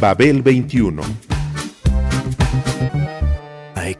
Babel 21.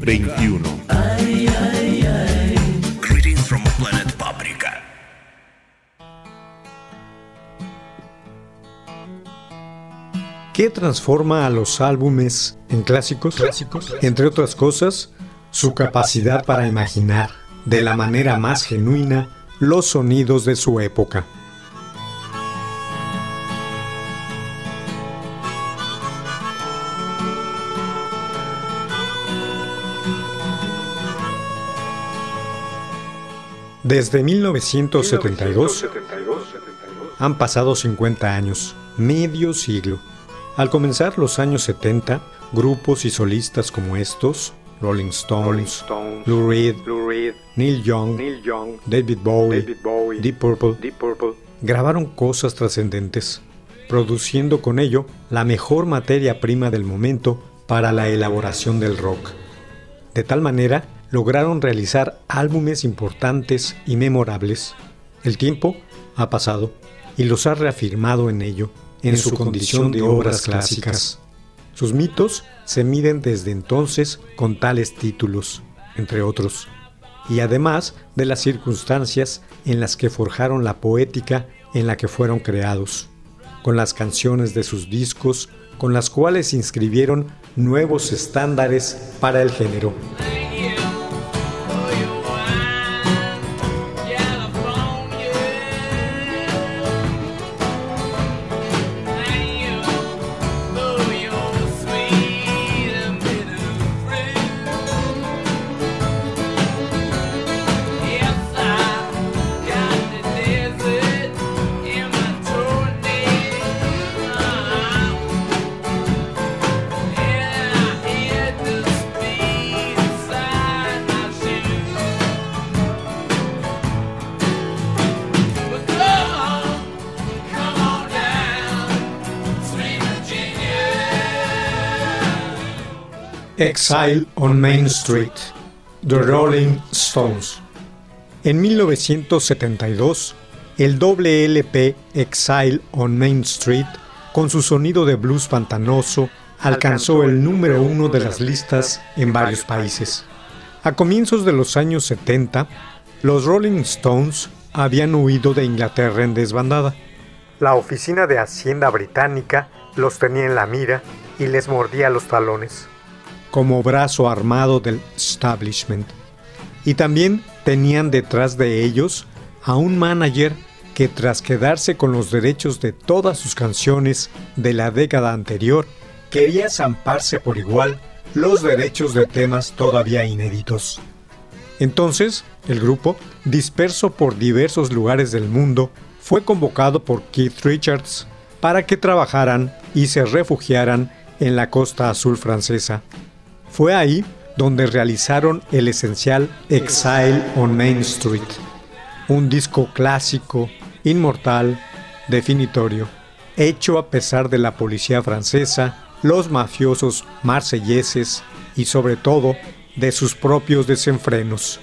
21. Greetings from planet Paprika. ¿Qué transforma a los álbumes en clásicos? Entre otras cosas, su capacidad para imaginar, de la manera más genuina, los sonidos de su época. Desde 1972 han pasado 50 años, medio siglo. Al comenzar los años 70, grupos y solistas como estos, Rolling Stones, Lou Reed, Neil Young, David Bowie, Deep Purple, grabaron cosas trascendentes, produciendo con ello la mejor materia prima del momento para la elaboración del rock. De tal manera, lograron realizar álbumes importantes y memorables. El tiempo ha pasado y los ha reafirmado en ello, en, su, condición de obras clásicas. Sus mitos se miden desde entonces con tales títulos, entre otros, y además de las circunstancias en las que forjaron la poética en la que fueron creados, con las canciones de sus discos, con las cuales inscribieron nuevos estándares para el género. Exile on Main Street, The Rolling Stones. En 1972, el doble LP Exile on Main Street, con su sonido de blues pantanoso, alcanzó el número uno de las listas en varios países. A comienzos de los años 70, los Rolling Stones habían huido de Inglaterra en desbandada. La oficina de Hacienda británica los tenía en la mira y les mordía los talones como brazo armado del establishment. Y también tenían detrás de ellos a un manager que tras quedarse con los derechos de todas sus canciones de la década anterior, quería zamparse por igual los derechos de temas todavía inéditos. Entonces, el grupo, disperso por diversos lugares del mundo, fue convocado por Keith Richards para que trabajaran y se refugiaran en la costa azul francesa, fue ahí donde realizaron el esencial Exile on Main Street, un disco clásico, inmortal, definitorio, hecho a pesar de la policía francesa, los mafiosos marselleses y sobre todo de sus propios desenfrenos.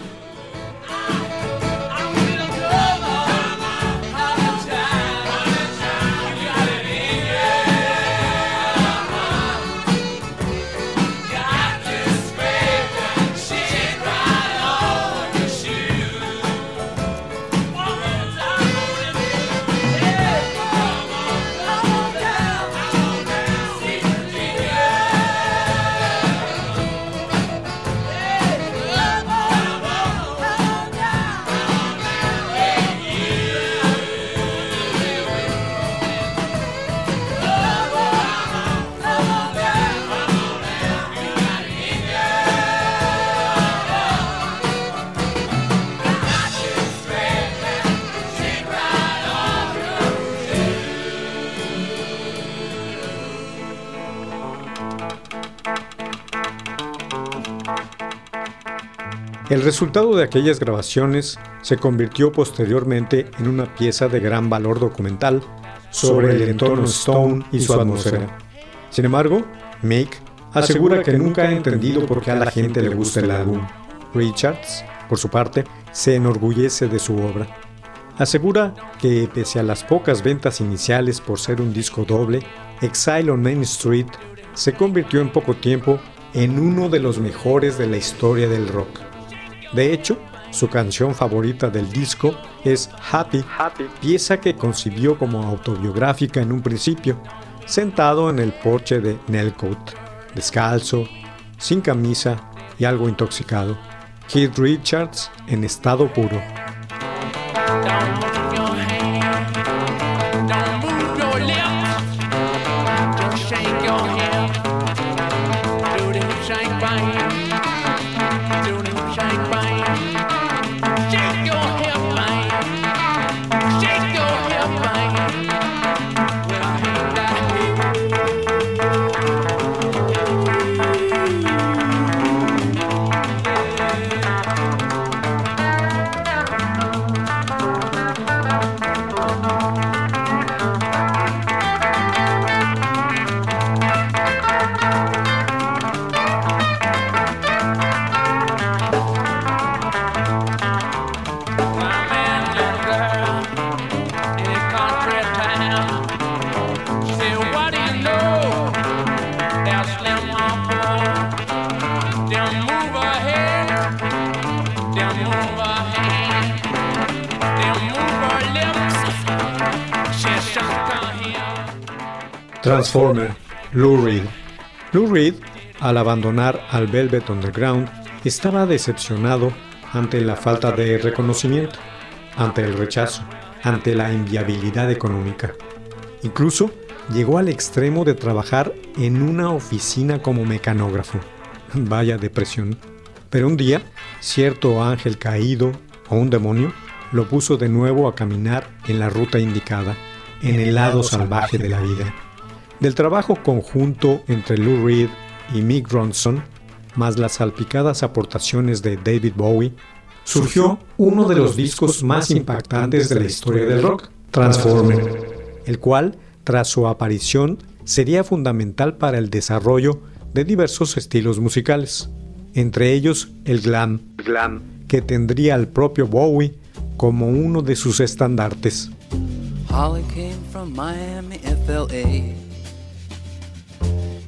El resultado de aquellas grabaciones se convirtió posteriormente en una pieza de gran valor documental sobre el entorno Stone y su atmósfera. Sin embargo, Mick asegura que nunca ha entendido por qué a la gente le gusta el álbum. Richards, por su parte, se enorgullece de su obra. Asegura que pese a las pocas ventas iniciales por ser un disco doble, Exile on Main Street se convirtió en poco tiempo en uno de los mejores de la historia del rock. De hecho, su canción favorita del disco es Happy, pieza que concibió como autobiográfica en un principio, sentado en el porche de Nelcote, descalzo, sin camisa y algo intoxicado. Keith Richards en estado puro. Transformer, Lou Reed. Lou Reed, al abandonar al Velvet Underground, estaba decepcionado ante la falta de reconocimiento, ante el rechazo, ante la inviabilidad económica. Incluso llegó al extremo de trabajar en una oficina como mecanógrafo. Vaya depresión. Pero un día, cierto ángel caído o un demonio lo puso de nuevo a caminar en la ruta indicada, en el lado salvaje de la vida. Del trabajo conjunto entre Lou Reed y Mick Ronson, más las salpicadas aportaciones de David Bowie, surgió uno de los discos más impactantes de la historia del rock, Transformer, el cual, tras su aparición, sería fundamental para el desarrollo de diversos estilos musicales, entre ellos el glam, glam que tendría al propio Bowie como uno de sus estandartes.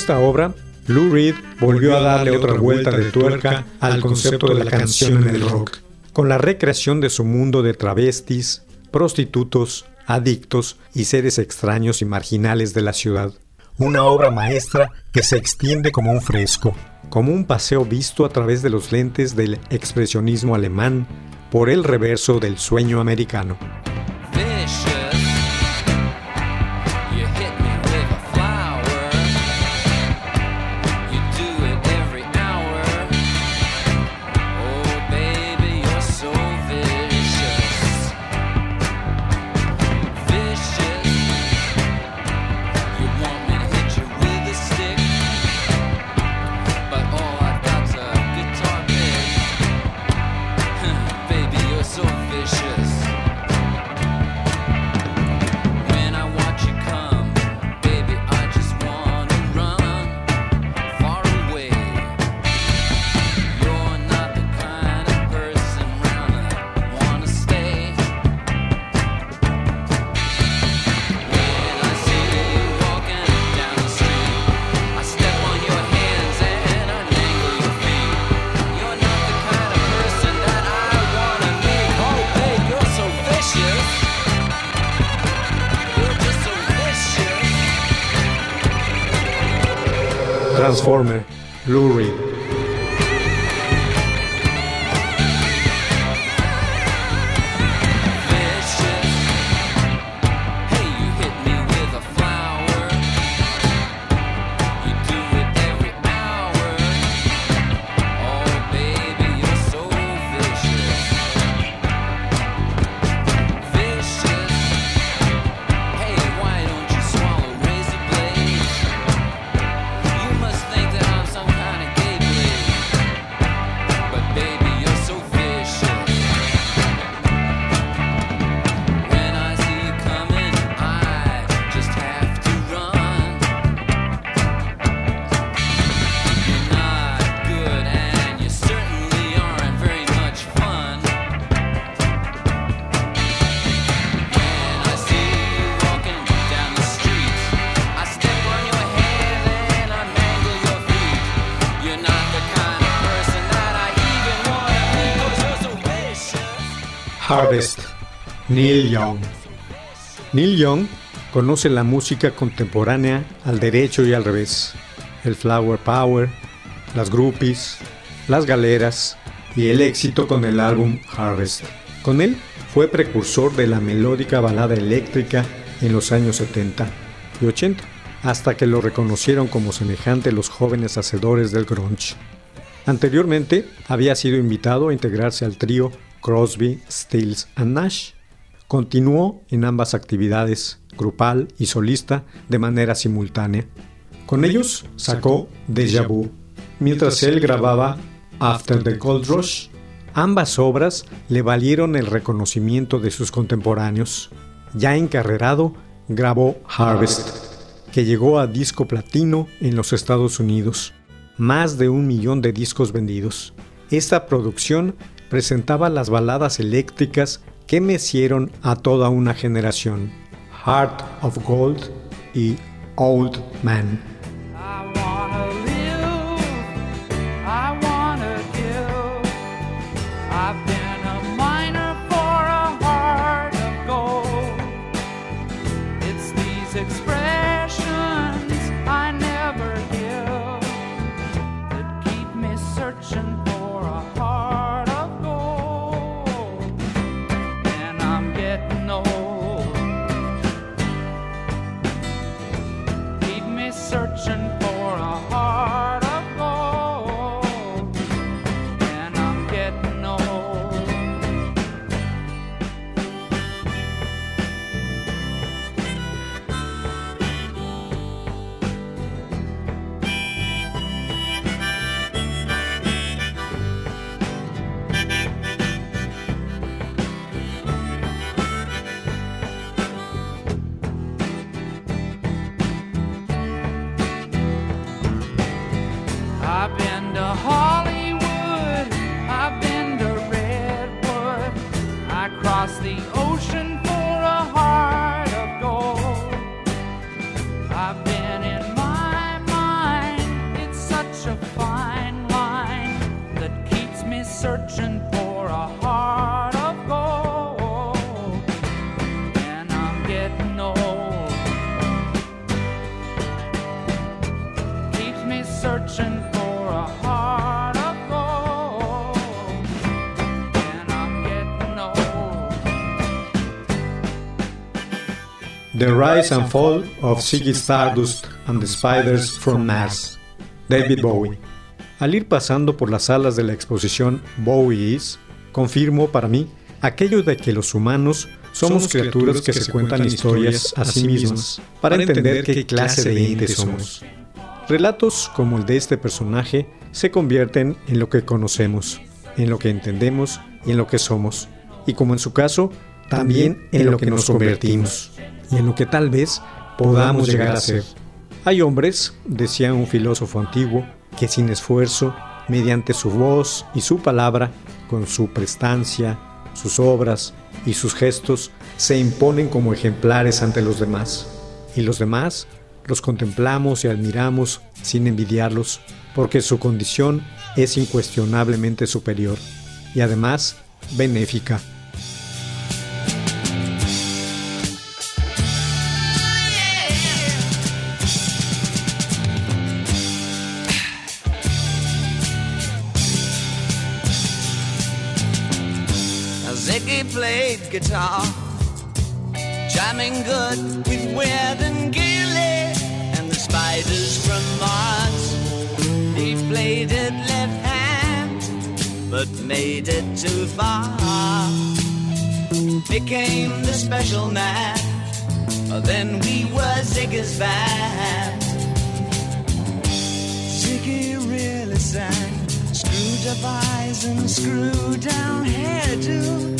Esta obra, Lou Reed volvió a darle otra vuelta de tuerca al concepto de la canción en el rock, con la recreación de su mundo de travestis, prostitutos, adictos y seres extraños y marginales de la ciudad. Una obra maestra que se extiende como un fresco, como un paseo visto a través de los lentes del expresionismo alemán por el reverso del sueño americano. Transformer, Blu-ray. Harvest, Neil Young. Neil Young conoce la música contemporánea al derecho y al revés, el flower power, las groupies, las galeras y el éxito con el álbum Harvest. Con él fue precursor de la melódica balada eléctrica en los años 70 y 80, hasta que lo reconocieron como semejante los jóvenes hacedores del grunge. Anteriormente había sido invitado a integrarse al trío Crosby, Stills and Nash. Continuó en ambas actividades, grupal y solista, de manera simultánea. Con ellos sacó Deja Vu, mientras él grababa After the Gold Rush. Ambas obras le valieron el reconocimiento de sus contemporáneos. Ya encarrerado, grabó Harvest, que llegó a disco platino en los Estados Unidos. más de un millón de discos vendidos. Esta producción presentaba las baladas eléctricas que mecieron a toda una generación, Heart of Gold y Old Man. The Rise and Fall of Ziggy Stardust and the Spiders from Mars, David Bowie. Al ir pasando por las salas de la exposición Bowie Is, confirmo para mí aquello de que los humanos somos, criaturas que, se cuentan historias a sí mismas para entender qué clase de entes somos. Relatos como el de este personaje se convierten en lo que conocemos, en lo que entendemos y en lo que somos, y como en su caso, también en lo que nos convertimos y en lo que tal vez podamos llegar a ser. Hay hombres, decía un filósofo antiguo, que sin esfuerzo, mediante su voz y su palabra, con su prestancia, sus obras y sus gestos, se imponen como ejemplares ante los demás. Y los demás los contemplamos y admiramos sin envidiarlos, porque su condición es incuestionablemente superior y además benéfica. Guitar, jamming good with Weird and Gilly and the spiders from Mars. He played it left hand, but made it too far. Became the special man. Then we were Ziggy's band. Ziggy really sang. Screwed up eyes and screwed down hairdo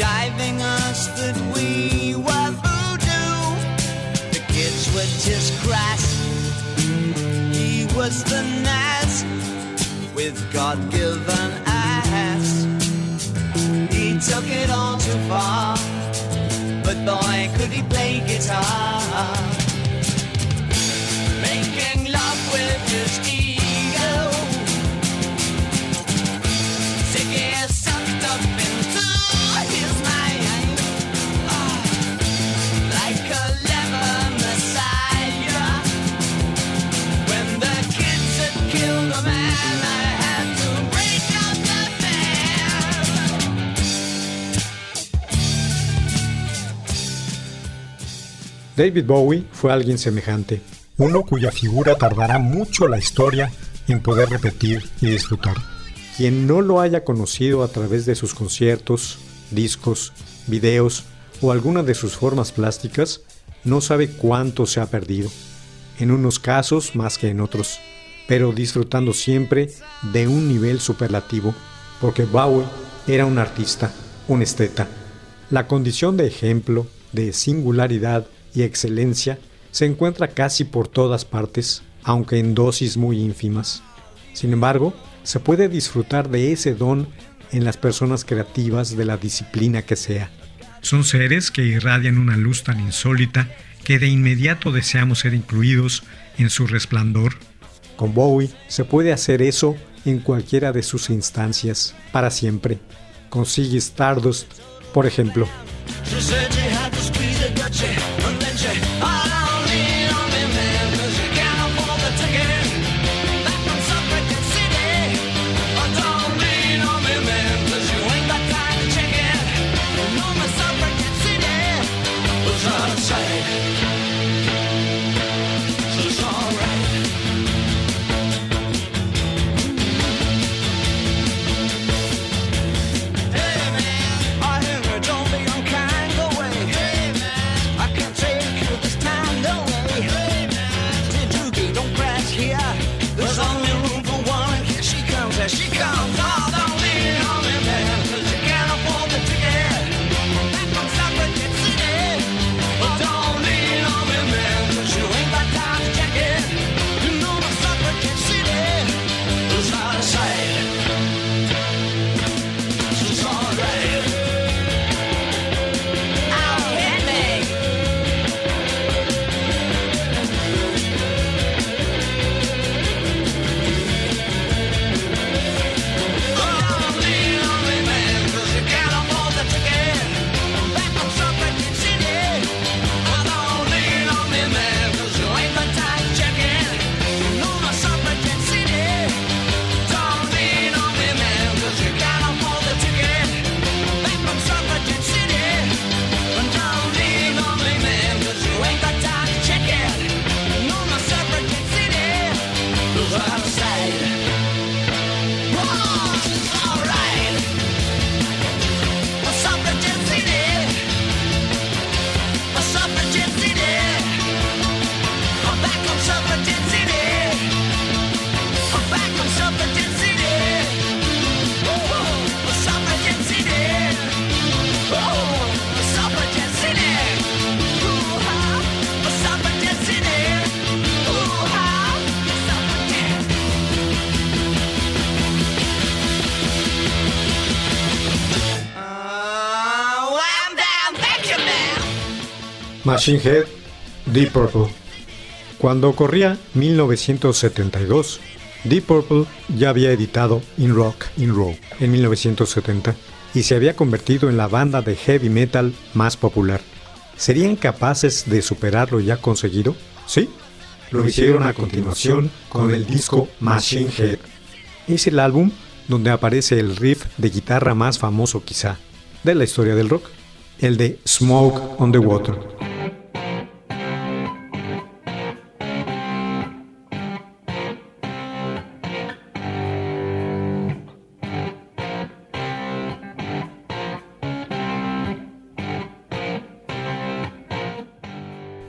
Jiving us that we were voodoo. The kids were just crass. He was the Nas with God-given ass. He took it all too far, but boy, could he play guitar. David Bowie fue alguien semejante, uno cuya figura tardará mucho la historia en poder repetir y disfrutar. Quien no lo haya conocido a través de sus conciertos, discos, videos o alguna de sus formas plásticas, no sabe cuánto se ha perdido. En unos casos más que en otros, pero disfrutando siempre de un nivel superlativo, porque Bowie era un artista, un esteta. La condición de ejemplo, de singularidad y excelencia se encuentra casi por todas partes, aunque en dosis muy ínfimas. Sin embargo, se puede disfrutar de ese don en las personas creativas de la disciplina que sea. Son seres que irradian una luz tan insólita que de inmediato deseamos ser incluidos en su resplandor. Con Bowie se puede hacer eso en cualquiera de sus instancias, para siempre. Con Ziggy Stardust, por ejemplo. Machine Head, Deep Purple. Cuando corría 1972, Deep Purple ya había editado In Rock, In Roll en 1970 y se había convertido en la banda de heavy metal más popular. ¿Serían capaces de superar lo ya conseguido? Sí, lo hicieron a continuación con el disco Machine Head. Es el álbum donde aparece el riff de guitarra más famoso quizá de la historia del rock, el de Smoke on the Water.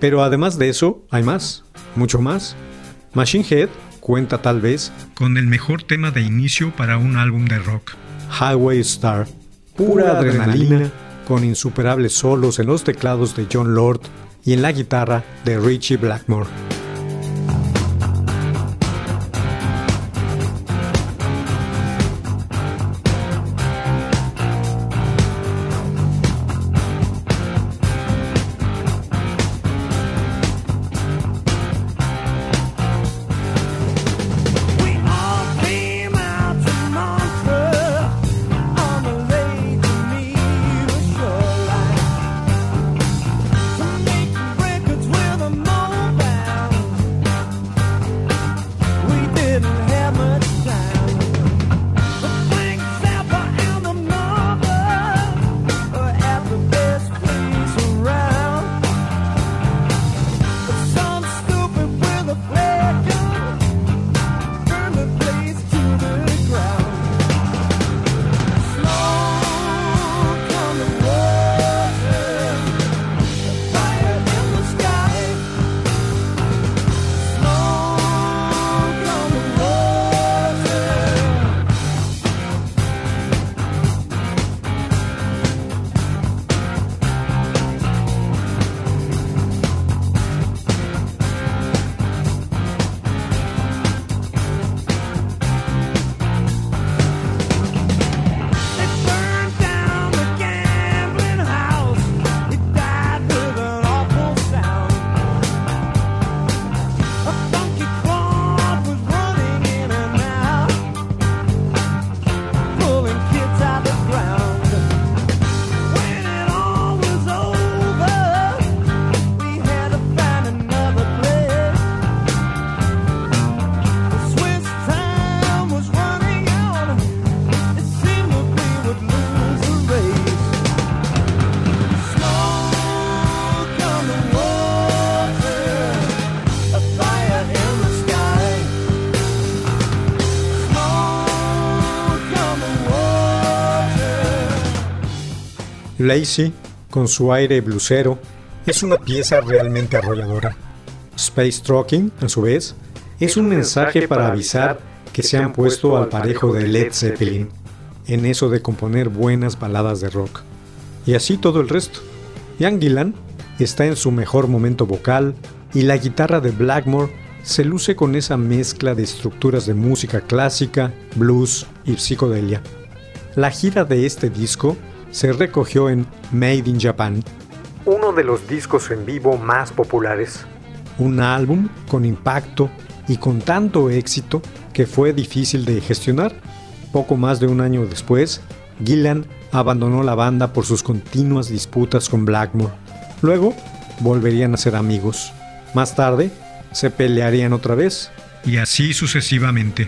Pero además de eso, hay más, mucho más. Machine Head cuenta tal vez con el mejor tema de inicio para un álbum de rock, Highway Star, pura adrenalina con insuperables solos en los teclados de John Lord y en la guitarra de Richie Blackmore. Lazy, con su aire blusero, es una pieza realmente arrolladora. Space Trucking, a su vez, es un mensaje para avisar que se han puesto al parejo de Led Zeppelin, en eso de componer buenas baladas de rock. Y así todo el resto. Ian Gillan está en su mejor momento vocal y la guitarra de Blackmore se luce con esa mezcla de estructuras de música clásica, blues y psicodelia. La gira de este disco se recogió en Made in Japan, uno de los discos en vivo más populares. Un álbum con impacto y con tanto éxito que fue difícil de gestionar. Poco más de un año después, Gillan abandonó la banda por sus continuas disputas con Blackmore. Luego, volverían a ser amigos. Más tarde, se pelearían otra vez, y así sucesivamente.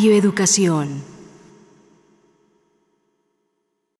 Radio Educación.